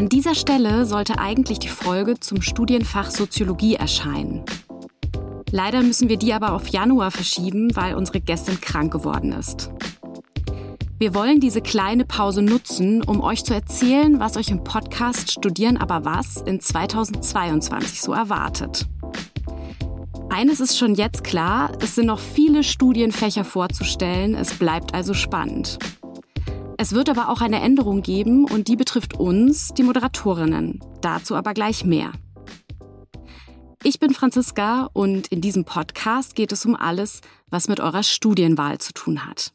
An dieser Stelle sollte eigentlich die Folge zum Studienfach Soziologie erscheinen. Leider müssen wir die aber auf Januar verschieben, weil unsere Gästin krank geworden ist. Wir wollen diese kleine Pause nutzen, um euch zu erzählen, was euch im Podcast Studieren aber was in 2022 so erwartet. Eines ist schon jetzt klar, es sind noch viele Studienfächer vorzustellen, es bleibt also spannend. Es wird aber auch eine Änderung geben und die betrifft uns, die Moderatorinnen. Dazu aber gleich mehr. Ich bin Franziska und in diesem Podcast geht es um alles, was mit eurer Studienwahl zu tun hat.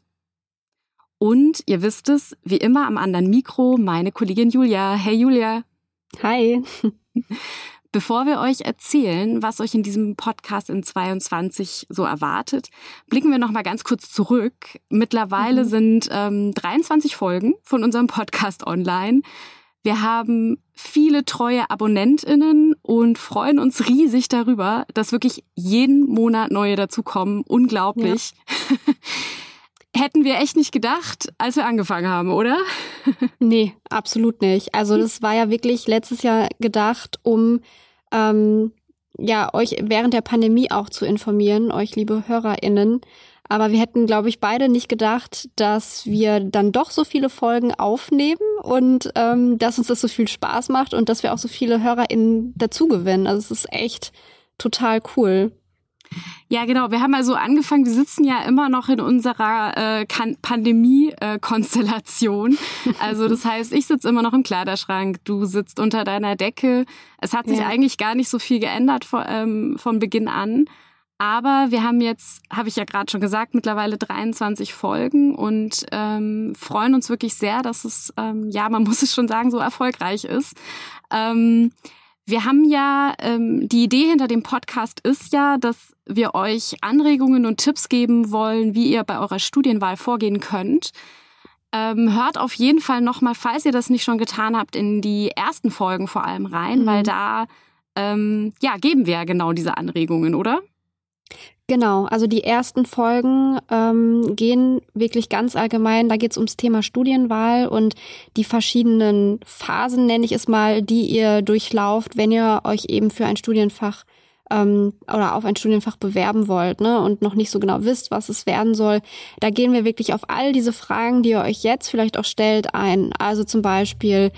Und ihr wisst es, wie immer am anderen Mikro meine Kollegin Julia. Hey Julia. Hi. Bevor wir euch erzählen, was euch in diesem Podcast in 22 so erwartet, blicken wir noch mal ganz kurz zurück. Mittlerweile mhm. sind ähm, 23 Folgen von unserem Podcast online. Wir haben viele treue AbonnentInnen und freuen uns riesig darüber, dass wirklich jeden Monat neue dazukommen. Unglaublich. Ja. Hätten wir echt nicht gedacht, als wir angefangen haben, oder? nee, absolut nicht. Also das war ja wirklich letztes Jahr gedacht, um ähm, ja, euch während der Pandemie auch zu informieren, euch liebe HörerInnen. Aber wir hätten, glaube ich, beide nicht gedacht, dass wir dann doch so viele Folgen aufnehmen und ähm, dass uns das so viel Spaß macht und dass wir auch so viele HörerInnen dazugewinnen. Also es ist echt total cool. Ja, genau. Wir haben also angefangen, wir sitzen ja immer noch in unserer äh, Pandemie-Konstellation. Also das heißt, ich sitze immer noch im Kleiderschrank, du sitzt unter deiner Decke. Es hat sich ja. eigentlich gar nicht so viel geändert von, ähm, von Beginn an. Aber wir haben jetzt, habe ich ja gerade schon gesagt, mittlerweile 23 Folgen und ähm, freuen uns wirklich sehr, dass es, ähm, ja, man muss es schon sagen, so erfolgreich ist. Ähm, wir haben ja, ähm, die Idee hinter dem Podcast ist ja, dass wir euch Anregungen und Tipps geben wollen, wie ihr bei eurer Studienwahl vorgehen könnt. Ähm, hört auf jeden Fall nochmal, falls ihr das nicht schon getan habt, in die ersten Folgen vor allem rein, mhm. weil da ähm, ja, geben wir ja genau diese Anregungen, oder? Genau, also die ersten Folgen ähm, gehen wirklich ganz allgemein, da geht es ums Thema Studienwahl und die verschiedenen Phasen, nenne ich es mal, die ihr durchlauft, wenn ihr euch eben für ein Studienfach ähm, oder auf ein Studienfach bewerben wollt ne, und noch nicht so genau wisst, was es werden soll. Da gehen wir wirklich auf all diese Fragen, die ihr euch jetzt vielleicht auch stellt, ein. Also zum Beispiel,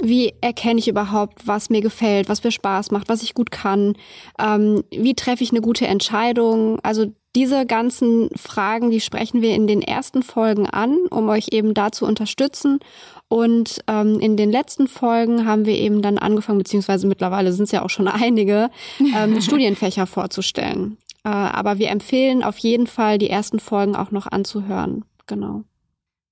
wie erkenne ich überhaupt, was mir gefällt, was mir Spaß macht, was ich gut kann? Ähm, wie treffe ich eine gute Entscheidung? Also diese ganzen Fragen, die sprechen wir in den ersten Folgen an, um euch eben da zu unterstützen. Und ähm, in den letzten Folgen haben wir eben dann angefangen, beziehungsweise mittlerweile sind es ja auch schon einige, ähm, Studienfächer vorzustellen. Äh, aber wir empfehlen auf jeden Fall, die ersten Folgen auch noch anzuhören. Genau.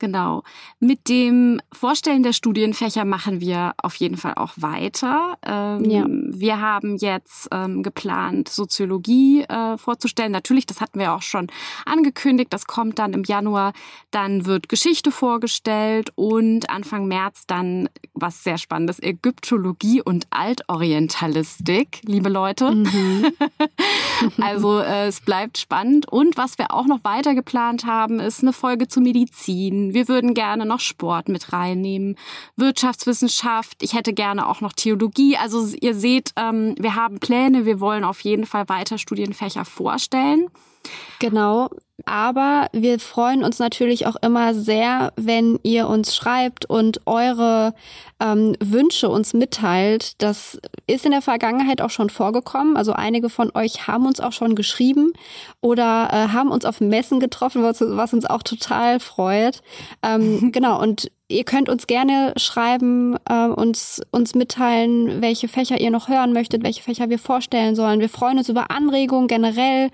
Genau. Mit dem Vorstellen der Studienfächer machen wir auf jeden Fall auch weiter. Ähm, ja. Wir haben jetzt ähm, geplant, Soziologie äh, vorzustellen. Natürlich, das hatten wir auch schon angekündigt. Das kommt dann im Januar. Dann wird Geschichte vorgestellt und Anfang März dann was sehr Spannendes, Ägyptologie und Altorientalistik, liebe Leute. Mhm. also äh, es bleibt spannend. Und was wir auch noch weiter geplant haben, ist eine Folge zu Medizin wir würden gerne noch Sport mit reinnehmen, Wirtschaftswissenschaft. Ich hätte gerne auch noch Theologie. Also ihr seht, ähm, wir haben Pläne. Wir wollen auf jeden Fall weiter Studienfächer vorstellen. Genau. Aber wir freuen uns natürlich auch immer sehr, wenn ihr uns schreibt und eure ähm, Wünsche uns mitteilt. Das ist in der Vergangenheit auch schon vorgekommen. Also einige von euch haben uns auch schon geschrieben oder äh, haben uns auf Messen getroffen, was, was uns auch total freut. Ähm, genau, und ihr könnt uns gerne schreiben, äh, uns, uns mitteilen, welche Fächer ihr noch hören möchtet, welche Fächer wir vorstellen sollen. Wir freuen uns über Anregungen generell.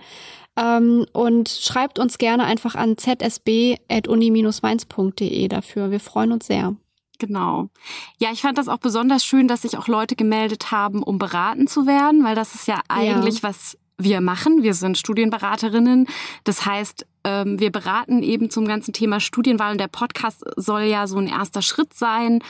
Ähm, und schreibt uns gerne einfach an zsb.uni-mainz.de dafür. Wir freuen uns sehr. Genau. Ja, ich fand das auch besonders schön, dass sich auch Leute gemeldet haben, um beraten zu werden, weil das ist ja eigentlich, ja. was wir machen. Wir sind Studienberaterinnen. Das heißt, ähm, wir beraten eben zum ganzen Thema Studienwahl und der Podcast soll ja so ein erster Schritt sein,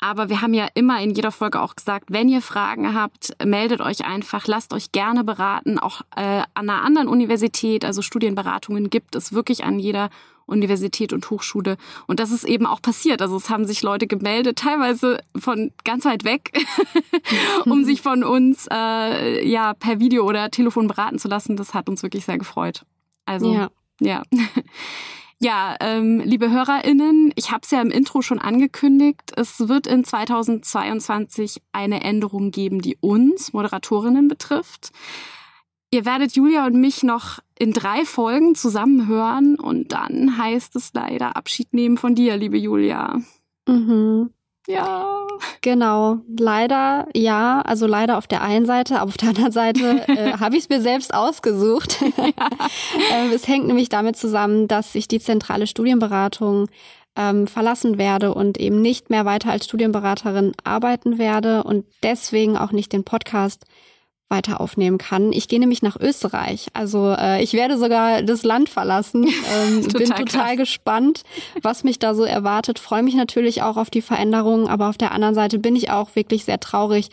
Aber wir haben ja immer in jeder Folge auch gesagt, wenn ihr Fragen habt, meldet euch einfach, lasst euch gerne beraten. Auch äh, an einer anderen Universität, also Studienberatungen gibt es wirklich an jeder Universität und Hochschule. Und das ist eben auch passiert. Also es haben sich Leute gemeldet, teilweise von ganz weit weg, um sich von uns äh, ja per Video oder Telefon beraten zu lassen. Das hat uns wirklich sehr gefreut. Also ja. ja. Ja, ähm, liebe HörerInnen, ich habe es ja im Intro schon angekündigt. Es wird in 2022 eine Änderung geben, die uns Moderatorinnen betrifft. Ihr werdet Julia und mich noch in drei Folgen zusammenhören und dann heißt es leider Abschied nehmen von dir, liebe Julia. Mhm. Ja. Genau, leider ja, also leider auf der einen Seite, aber auf der anderen Seite äh, habe ich es mir selbst ausgesucht. Ja. äh, es hängt nämlich damit zusammen, dass ich die zentrale Studienberatung ähm, verlassen werde und eben nicht mehr weiter als Studienberaterin arbeiten werde und deswegen auch nicht den Podcast weiter aufnehmen kann. Ich gehe nämlich nach Österreich. Also äh, ich werde sogar das Land verlassen. Ähm, total bin total krass. gespannt, was mich da so erwartet. Freue mich natürlich auch auf die Veränderungen, aber auf der anderen Seite bin ich auch wirklich sehr traurig,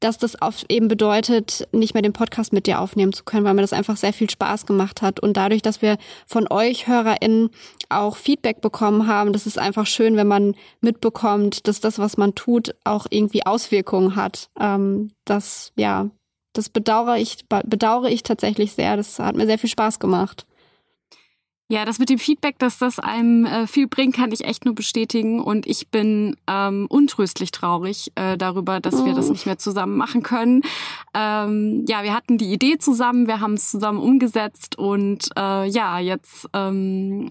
dass das auf eben bedeutet, nicht mehr den Podcast mit dir aufnehmen zu können, weil mir das einfach sehr viel Spaß gemacht hat. Und dadurch, dass wir von euch HörerInnen auch Feedback bekommen haben, das ist einfach schön, wenn man mitbekommt, dass das, was man tut, auch irgendwie Auswirkungen hat. Ähm, das, ja, das bedauere ich, bedauere ich tatsächlich sehr. Das hat mir sehr viel Spaß gemacht. Ja, das mit dem Feedback, dass das einem äh, viel bringt, kann ich echt nur bestätigen. Und ich bin ähm, untröstlich traurig äh, darüber, dass wir das oh. nicht mehr zusammen machen können. Ähm, ja, wir hatten die Idee zusammen, wir haben es zusammen umgesetzt und äh, ja, jetzt ähm,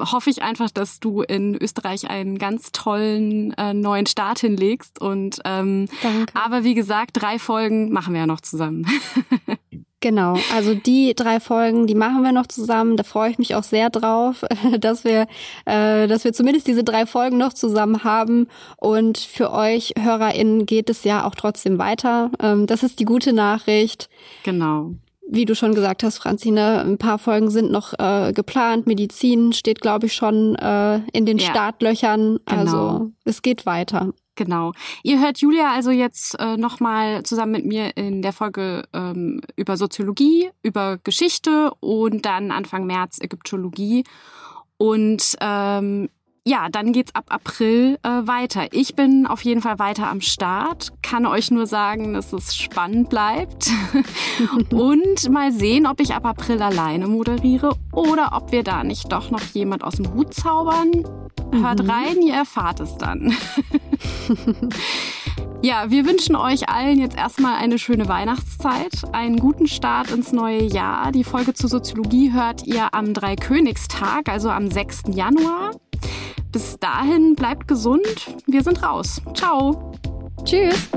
hoffe ich einfach, dass du in Österreich einen ganz tollen äh, neuen Start hinlegst. Und ähm, Danke. aber wie gesagt, drei Folgen machen wir ja noch zusammen. Genau, also die drei Folgen, die machen wir noch zusammen. Da freue ich mich auch sehr drauf, dass wir, äh, dass wir zumindest diese drei Folgen noch zusammen haben. Und für euch HörerInnen geht es ja auch trotzdem weiter. Ähm, das ist die gute Nachricht. Genau. Wie du schon gesagt hast, Franzine, ein paar Folgen sind noch äh, geplant. Medizin steht, glaube ich, schon äh, in den ja. Startlöchern. Genau. Also es geht weiter. Genau. Ihr hört Julia also jetzt äh, nochmal zusammen mit mir in der Folge ähm, über Soziologie, über Geschichte und dann Anfang März Ägyptologie. Und ähm, ja, dann geht's ab April äh, weiter. Ich bin auf jeden Fall weiter am Start, kann euch nur sagen, dass es spannend bleibt und mal sehen, ob ich ab April alleine moderiere oder ob wir da nicht doch noch jemand aus dem Hut zaubern. Hört mhm. rein, ihr erfahrt es dann. Ja, wir wünschen euch allen jetzt erstmal eine schöne Weihnachtszeit, einen guten Start ins neue Jahr. Die Folge zur Soziologie hört ihr am Dreikönigstag, also am 6. Januar. Bis dahin bleibt gesund. Wir sind raus. Ciao. Tschüss.